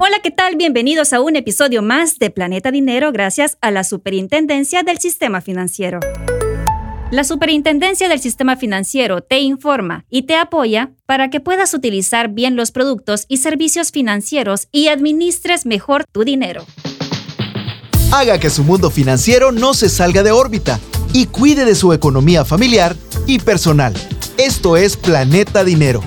Hola, ¿qué tal? Bienvenidos a un episodio más de Planeta Dinero gracias a la Superintendencia del Sistema Financiero. La Superintendencia del Sistema Financiero te informa y te apoya para que puedas utilizar bien los productos y servicios financieros y administres mejor tu dinero. Haga que su mundo financiero no se salga de órbita y cuide de su economía familiar y personal. Esto es Planeta Dinero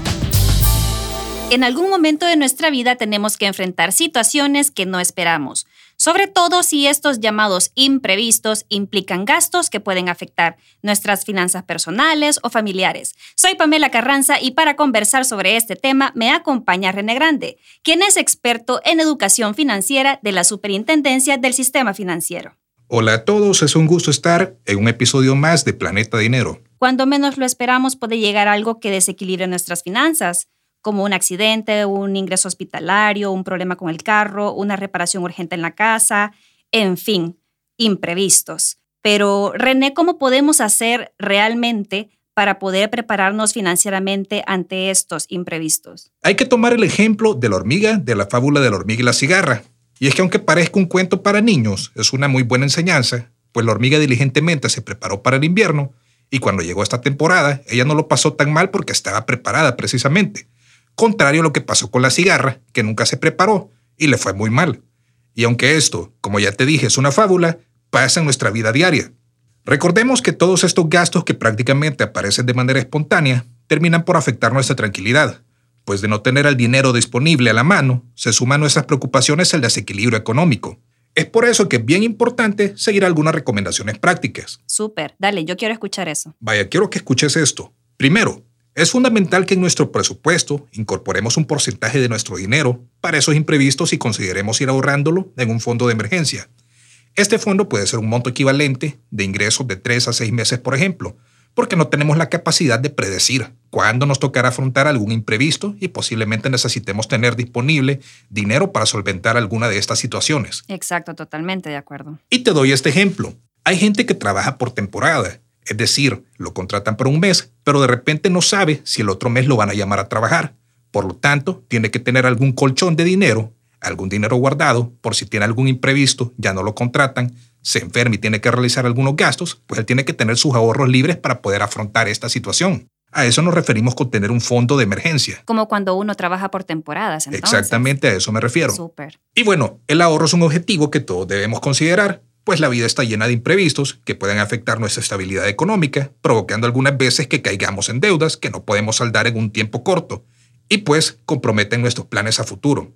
en algún momento de nuestra vida tenemos que enfrentar situaciones que no esperamos, sobre todo si estos llamados imprevistos implican gastos que pueden afectar nuestras finanzas personales o familiares. Soy Pamela Carranza y para conversar sobre este tema me acompaña René Grande, quien es experto en educación financiera de la Superintendencia del Sistema Financiero. Hola a todos, es un gusto estar en un episodio más de Planeta Dinero. Cuando menos lo esperamos puede llegar algo que desequilibre nuestras finanzas como un accidente, un ingreso hospitalario, un problema con el carro, una reparación urgente en la casa, en fin, imprevistos. Pero René, ¿cómo podemos hacer realmente para poder prepararnos financieramente ante estos imprevistos? Hay que tomar el ejemplo de la hormiga de la fábula de la hormiga y la cigarra. Y es que aunque parezca un cuento para niños, es una muy buena enseñanza, pues la hormiga diligentemente se preparó para el invierno y cuando llegó esta temporada, ella no lo pasó tan mal porque estaba preparada precisamente contrario a lo que pasó con la cigarra, que nunca se preparó y le fue muy mal. Y aunque esto, como ya te dije, es una fábula, pasa en nuestra vida diaria. Recordemos que todos estos gastos que prácticamente aparecen de manera espontánea terminan por afectar nuestra tranquilidad, pues de no tener el dinero disponible a la mano, se suman nuestras preocupaciones el desequilibrio económico. Es por eso que es bien importante seguir algunas recomendaciones prácticas. Súper, dale, yo quiero escuchar eso. Vaya, quiero que escuches esto. Primero, es fundamental que en nuestro presupuesto incorporemos un porcentaje de nuestro dinero para esos imprevistos y consideremos ir ahorrándolo en un fondo de emergencia. Este fondo puede ser un monto equivalente de ingresos de 3 a 6 meses, por ejemplo, porque no tenemos la capacidad de predecir cuándo nos tocará afrontar algún imprevisto y posiblemente necesitemos tener disponible dinero para solventar alguna de estas situaciones. Exacto, totalmente de acuerdo. Y te doy este ejemplo. Hay gente que trabaja por temporada es decir, lo contratan por un mes, pero de repente no sabe si el otro mes lo van a llamar a trabajar. Por lo tanto, tiene que tener algún colchón de dinero, algún dinero guardado, por si tiene algún imprevisto, ya no lo contratan, se enferma y tiene que realizar algunos gastos, pues él tiene que tener sus ahorros libres para poder afrontar esta situación. A eso nos referimos con tener un fondo de emergencia. Como cuando uno trabaja por temporadas. Exactamente a eso me refiero. Súper. Y bueno, el ahorro es un objetivo que todos debemos considerar, pues la vida está llena de imprevistos que pueden afectar nuestra estabilidad económica, provocando algunas veces que caigamos en deudas que no podemos saldar en un tiempo corto y pues comprometen nuestros planes a futuro.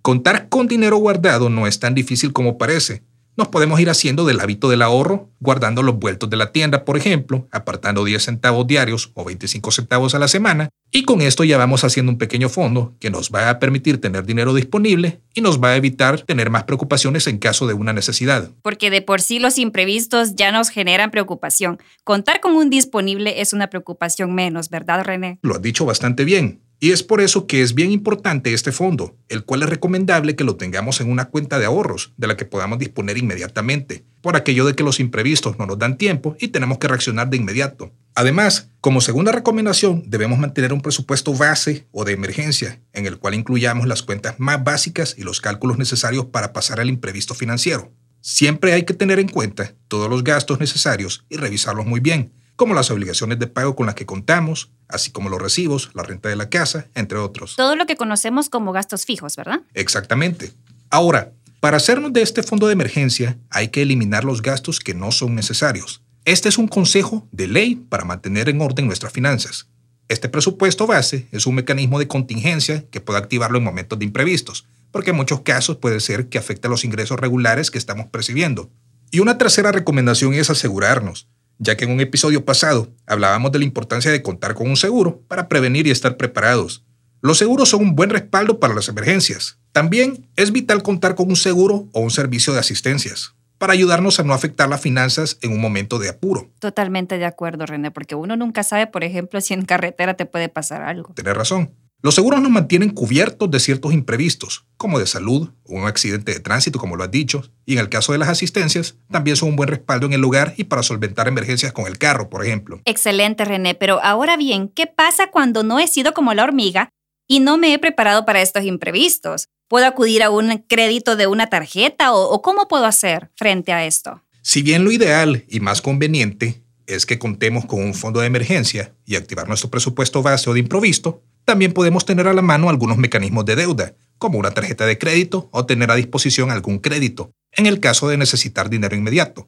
Contar con dinero guardado no es tan difícil como parece, nos podemos ir haciendo del hábito del ahorro, guardando los vueltos de la tienda, por ejemplo, apartando 10 centavos diarios o 25 centavos a la semana, y con esto ya vamos haciendo un pequeño fondo que nos va a permitir tener dinero disponible y nos va a evitar tener más preocupaciones en caso de una necesidad. Porque de por sí los imprevistos ya nos generan preocupación. Contar con un disponible es una preocupación menos, ¿verdad, René? Lo has dicho bastante bien. Y es por eso que es bien importante este fondo, el cual es recomendable que lo tengamos en una cuenta de ahorros de la que podamos disponer inmediatamente, por aquello de que los imprevistos no nos dan tiempo y tenemos que reaccionar de inmediato. Además, como segunda recomendación, debemos mantener un presupuesto base o de emergencia, en el cual incluyamos las cuentas más básicas y los cálculos necesarios para pasar al imprevisto financiero. Siempre hay que tener en cuenta todos los gastos necesarios y revisarlos muy bien, como las obligaciones de pago con las que contamos, así como los recibos, la renta de la casa, entre otros. Todo lo que conocemos como gastos fijos, ¿verdad? Exactamente. Ahora, para hacernos de este fondo de emergencia hay que eliminar los gastos que no son necesarios. Este es un consejo de ley para mantener en orden nuestras finanzas. Este presupuesto base es un mecanismo de contingencia que puede activarlo en momentos de imprevistos, porque en muchos casos puede ser que afecte a los ingresos regulares que estamos percibiendo. Y una tercera recomendación es asegurarnos ya que en un episodio pasado hablábamos de la importancia de contar con un seguro para prevenir y estar preparados. Los seguros son un buen respaldo para las emergencias. También es vital contar con un seguro o un servicio de asistencias para ayudarnos a no afectar las finanzas en un momento de apuro. Totalmente de acuerdo, René, porque uno nunca sabe, por ejemplo, si en carretera te puede pasar algo. Tienes razón. Los seguros nos mantienen cubiertos de ciertos imprevistos, como de salud o un accidente de tránsito, como lo has dicho, y en el caso de las asistencias, también son un buen respaldo en el lugar y para solventar emergencias con el carro, por ejemplo. Excelente, René, pero ahora bien, ¿qué pasa cuando no he sido como la hormiga y no me he preparado para estos imprevistos? ¿Puedo acudir a un crédito de una tarjeta o, o cómo puedo hacer frente a esto? Si bien lo ideal y más conveniente es que contemos con un fondo de emergencia y activar nuestro presupuesto base o de improviso, también podemos tener a la mano algunos mecanismos de deuda, como una tarjeta de crédito o tener a disposición algún crédito, en el caso de necesitar dinero inmediato.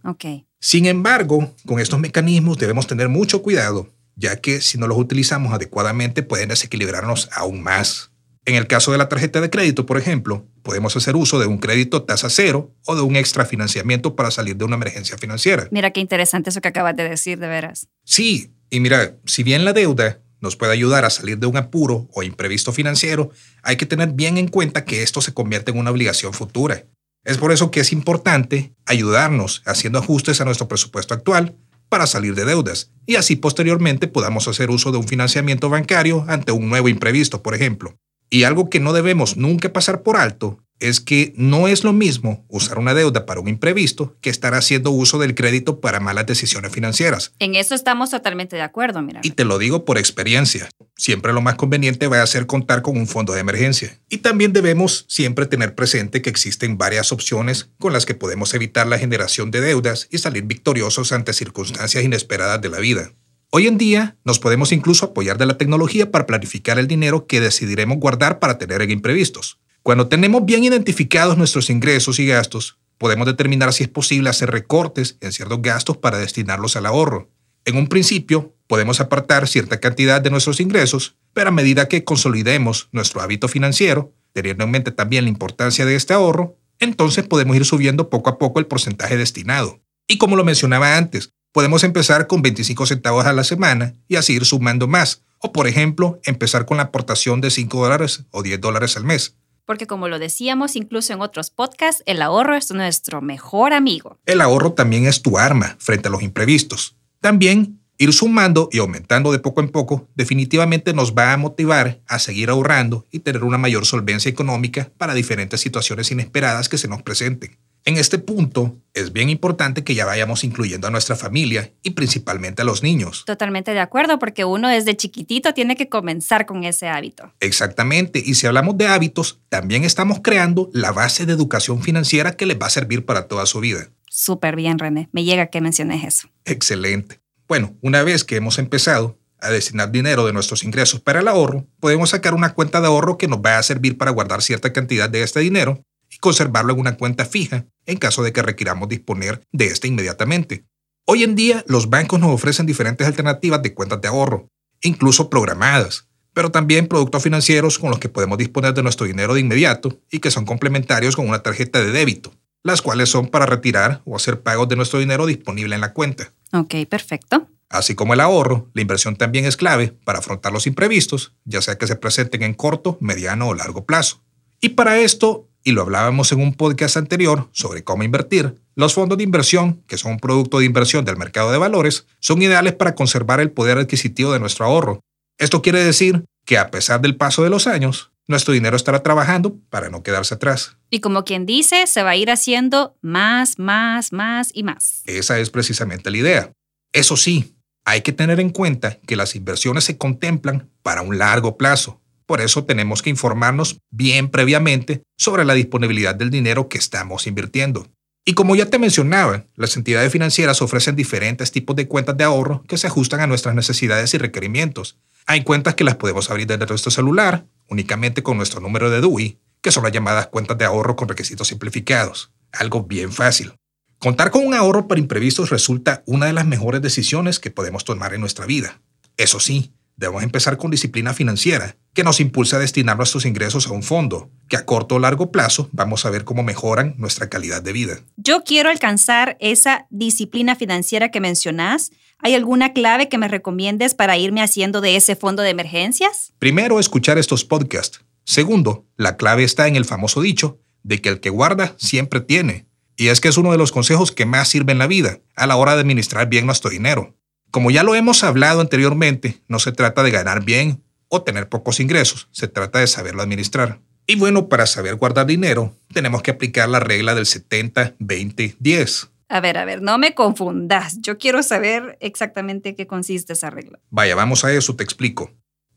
Sin embargo, con estos mecanismos debemos tener mucho cuidado, ya que si no los utilizamos adecuadamente pueden desequilibrarnos aún más. En el caso de la tarjeta de crédito, por ejemplo, podemos hacer uso de un crédito tasa cero o de un extra financiamiento para salir de una emergencia financiera. Mira qué interesante eso que acabas de decir, de veras. Sí, y mira, si bien la deuda nos puede ayudar a salir de un apuro o imprevisto financiero, hay que tener bien en cuenta que esto se convierte en una obligación futura. Es por eso que es importante ayudarnos haciendo ajustes a nuestro presupuesto actual para salir de deudas y así posteriormente podamos hacer uso de un financiamiento bancario ante un nuevo imprevisto, por ejemplo. Y algo que no debemos nunca pasar por alto es que no es lo mismo usar una deuda para un imprevisto que estar haciendo uso del crédito para malas decisiones financieras. En eso estamos totalmente de acuerdo, mira. Y te lo digo por experiencia. Siempre lo más conveniente va a ser contar con un fondo de emergencia. Y también debemos siempre tener presente que existen varias opciones con las que podemos evitar la generación de deudas y salir victoriosos ante circunstancias inesperadas de la vida. Hoy en día nos podemos incluso apoyar de la tecnología para planificar el dinero que decidiremos guardar para tener en imprevistos. Cuando tenemos bien identificados nuestros ingresos y gastos, podemos determinar si es posible hacer recortes en ciertos gastos para destinarlos al ahorro. En un principio, podemos apartar cierta cantidad de nuestros ingresos, pero a medida que consolidemos nuestro hábito financiero, teniendo en mente también la importancia de este ahorro, entonces podemos ir subiendo poco a poco el porcentaje destinado. Y como lo mencionaba antes, Podemos empezar con 25 centavos a la semana y así ir sumando más. O por ejemplo, empezar con la aportación de 5 dólares o 10 dólares al mes. Porque como lo decíamos incluso en otros podcasts, el ahorro es nuestro mejor amigo. El ahorro también es tu arma frente a los imprevistos. También ir sumando y aumentando de poco en poco definitivamente nos va a motivar a seguir ahorrando y tener una mayor solvencia económica para diferentes situaciones inesperadas que se nos presenten. En este punto, es bien importante que ya vayamos incluyendo a nuestra familia y principalmente a los niños. Totalmente de acuerdo, porque uno desde chiquitito tiene que comenzar con ese hábito. Exactamente, y si hablamos de hábitos, también estamos creando la base de educación financiera que les va a servir para toda su vida. Súper bien, René. Me llega que menciones eso. Excelente. Bueno, una vez que hemos empezado a destinar dinero de nuestros ingresos para el ahorro, podemos sacar una cuenta de ahorro que nos va a servir para guardar cierta cantidad de este dinero y conservarlo en una cuenta fija en caso de que requiramos disponer de este inmediatamente. Hoy en día los bancos nos ofrecen diferentes alternativas de cuentas de ahorro, incluso programadas, pero también productos financieros con los que podemos disponer de nuestro dinero de inmediato y que son complementarios con una tarjeta de débito, las cuales son para retirar o hacer pagos de nuestro dinero disponible en la cuenta. Ok, perfecto. Así como el ahorro, la inversión también es clave para afrontar los imprevistos, ya sea que se presenten en corto, mediano o largo plazo. Y para esto y lo hablábamos en un podcast anterior sobre cómo invertir, los fondos de inversión, que son un producto de inversión del mercado de valores, son ideales para conservar el poder adquisitivo de nuestro ahorro. Esto quiere decir que a pesar del paso de los años, nuestro dinero estará trabajando para no quedarse atrás. Y como quien dice, se va a ir haciendo más, más, más y más. Esa es precisamente la idea. Eso sí, hay que tener en cuenta que las inversiones se contemplan para un largo plazo por eso tenemos que informarnos bien previamente sobre la disponibilidad del dinero que estamos invirtiendo. Y como ya te mencionaba, las entidades financieras ofrecen diferentes tipos de cuentas de ahorro que se ajustan a nuestras necesidades y requerimientos. Hay cuentas que las podemos abrir desde nuestro celular, únicamente con nuestro número de DUI, que son las llamadas cuentas de ahorro con requisitos simplificados. Algo bien fácil. Contar con un ahorro para imprevistos resulta una de las mejores decisiones que podemos tomar en nuestra vida. Eso sí, debemos empezar con disciplina financiera, que nos impulsa a destinar nuestros ingresos a un fondo, que a corto o largo plazo vamos a ver cómo mejoran nuestra calidad de vida. Yo quiero alcanzar esa disciplina financiera que mencionás. ¿Hay alguna clave que me recomiendes para irme haciendo de ese fondo de emergencias? Primero, escuchar estos podcasts. Segundo, la clave está en el famoso dicho de que el que guarda siempre tiene. Y es que es uno de los consejos que más sirve en la vida a la hora de administrar bien nuestro dinero. Como ya lo hemos hablado anteriormente, no se trata de ganar bien o tener pocos ingresos, se trata de saberlo administrar. Y bueno, para saber guardar dinero, tenemos que aplicar la regla del 70-20-10. A ver, a ver, no me confundas. Yo quiero saber exactamente qué consiste esa regla. Vaya, vamos a eso, te explico.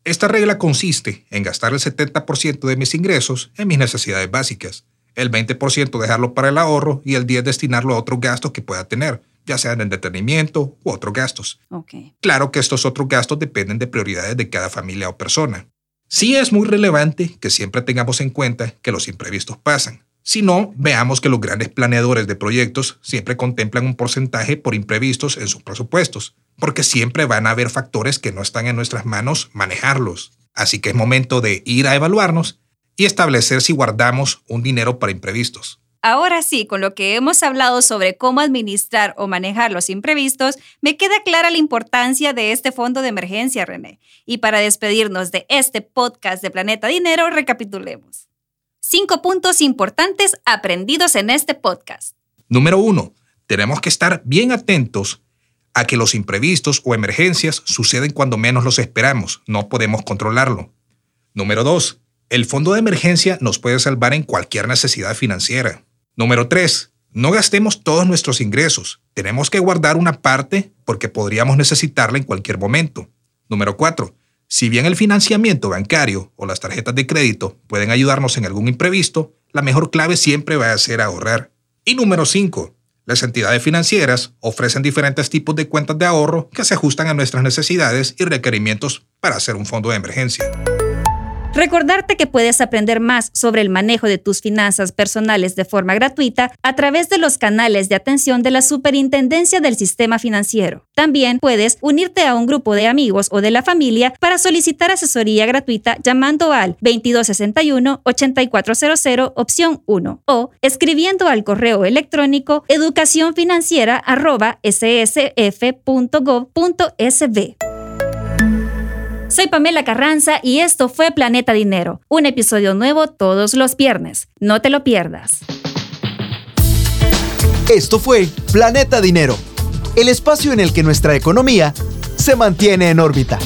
Esta regla consiste en gastar el 70% de mis ingresos en mis necesidades básicas, el 20% dejarlo para el ahorro y el 10% destinarlo a otros gastos que pueda tener, ya sean en entretenimiento u otros gastos. Claro que estos otros gastos dependen de prioridades de cada familia o persona. Sí es muy relevante que siempre tengamos en cuenta que los imprevistos pasan. Si no, veamos que los grandes planeadores de proyectos siempre contemplan un porcentaje por imprevistos en sus presupuestos, porque siempre van a haber factores que no están en nuestras manos manejarlos. Así que es momento de ir a evaluarnos y establecer si guardamos un dinero para imprevistos. Ahora sí, con lo que hemos hablado sobre cómo administrar o manejar los imprevistos, me queda clara la importancia de este fondo de emergencia, René. Y para despedirnos de este podcast de Planeta Dinero, recapitulemos. Cinco puntos importantes aprendidos en este podcast. Número uno, tenemos que estar bien atentos a que los imprevistos o emergencias suceden cuando menos los esperamos. No podemos controlarlo. Número dos, el fondo de emergencia nos puede salvar en cualquier necesidad financiera. Número 3. No gastemos todos nuestros ingresos. Tenemos que guardar una parte porque podríamos necesitarla en cualquier momento. Número 4. Si bien el financiamiento bancario o las tarjetas de crédito pueden ayudarnos en algún imprevisto, la mejor clave siempre va a ser ahorrar. Y número 5. Las entidades financieras ofrecen diferentes tipos de cuentas de ahorro que se ajustan a nuestras necesidades y requerimientos para hacer un fondo de emergencia. Recordarte que puedes aprender más sobre el manejo de tus finanzas personales de forma gratuita a través de los canales de atención de la Superintendencia del Sistema Financiero. También puedes unirte a un grupo de amigos o de la familia para solicitar asesoría gratuita llamando al 2261-8400 opción 1 o escribiendo al correo electrónico educacionfinanciera.ssf.gov.sb. Soy Pamela Carranza y esto fue Planeta Dinero, un episodio nuevo todos los viernes. No te lo pierdas. Esto fue Planeta Dinero, el espacio en el que nuestra economía se mantiene en órbita.